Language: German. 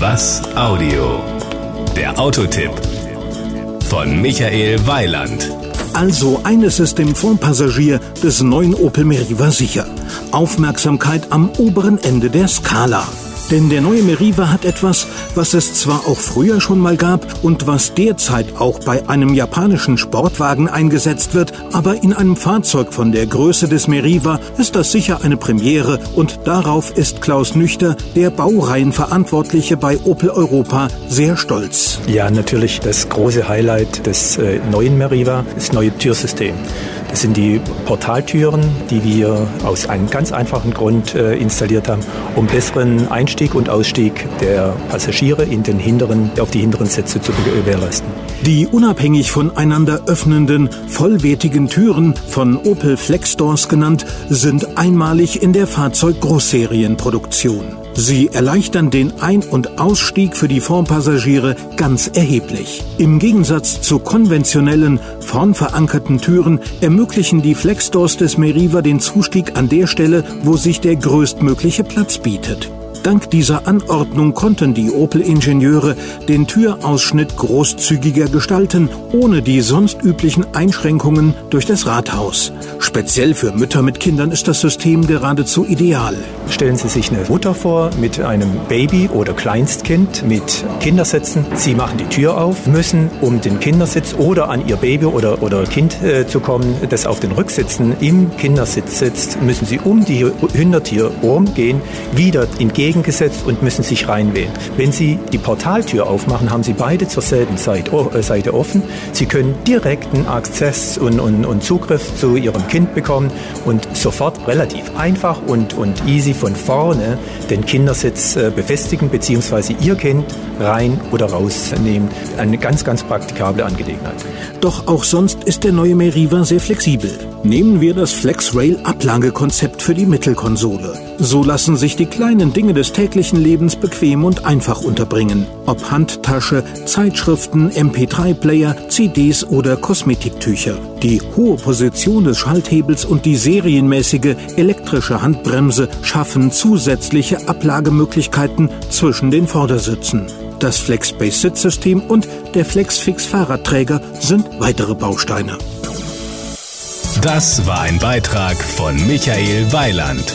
Was Audio? Der Autotipp von Michael Weiland. Also eines ist dem Fondpassagier des neuen Opel Meriva sicher. Aufmerksamkeit am oberen Ende der Skala. Denn der neue Meriva hat etwas, was es zwar auch früher schon mal gab und was derzeit auch bei einem japanischen Sportwagen eingesetzt wird, aber in einem Fahrzeug von der Größe des Meriva ist das sicher eine Premiere und darauf ist Klaus Nüchter, der Baureihenverantwortliche bei Opel Europa, sehr stolz. Ja, natürlich das große Highlight des äh, neuen Meriva, das neue Türsystem. Das sind die Portaltüren, die wir aus einem ganz einfachen Grund äh, installiert haben, um besseren Einstieg und Ausstieg der Passagiere in den hinteren, auf die hinteren Sätze zu gewährleisten. Die unabhängig voneinander öffnenden, vollwertigen Türen, von Opel Flexdoors genannt, sind einmalig in der Fahrzeug-Großserienproduktion. Sie erleichtern den Ein- und Ausstieg für die Vorpassagiere ganz erheblich. Im Gegensatz zu konventionellen, vorn verankerten Türen ermöglichen die Flexdoors des Meriva den Zustieg an der Stelle, wo sich der größtmögliche Platz bietet. Dank dieser Anordnung konnten die Opel-Ingenieure den Türausschnitt großzügiger gestalten, ohne die sonst üblichen Einschränkungen durch das Rathaus. Speziell für Mütter mit Kindern ist das System geradezu ideal. Stellen Sie sich eine Mutter vor mit einem Baby oder Kleinstkind mit Kindersitzen. Sie machen die Tür auf, müssen um den Kindersitz oder an ihr Baby oder, oder Kind äh, zu kommen, das auf den Rücksitzen im Kindersitz sitzt, müssen Sie um die Hintertür rumgehen, wieder entgegen entgegengesetzt und müssen sich reinwählen. Wenn Sie die Portaltür aufmachen, haben Sie beide zur selben äh, Seite offen. Sie können direkten Access und, und, und Zugriff zu Ihrem Kind bekommen und sofort relativ einfach und, und easy von vorne den Kindersitz äh, befestigen bzw. Ihr Kind rein oder rausnehmen. Eine ganz, ganz praktikable Angelegenheit. Doch auch sonst ist der neue Meriva sehr flexibel. Nehmen wir das FlexRail-Ablagekonzept für die Mittelkonsole. So lassen sich die kleinen Dinge des täglichen Lebens bequem und einfach unterbringen. Ob Handtasche, Zeitschriften, MP3-Player, CDs oder Kosmetiktücher. Die hohe Position des Schalthebels und die serienmäßige elektrische Handbremse schaffen zusätzliche Ablagemöglichkeiten zwischen den Vordersitzen. Das FlexSpace-Sitzsystem und der FlexFix-Fahrradträger sind weitere Bausteine. Das war ein Beitrag von Michael Weiland.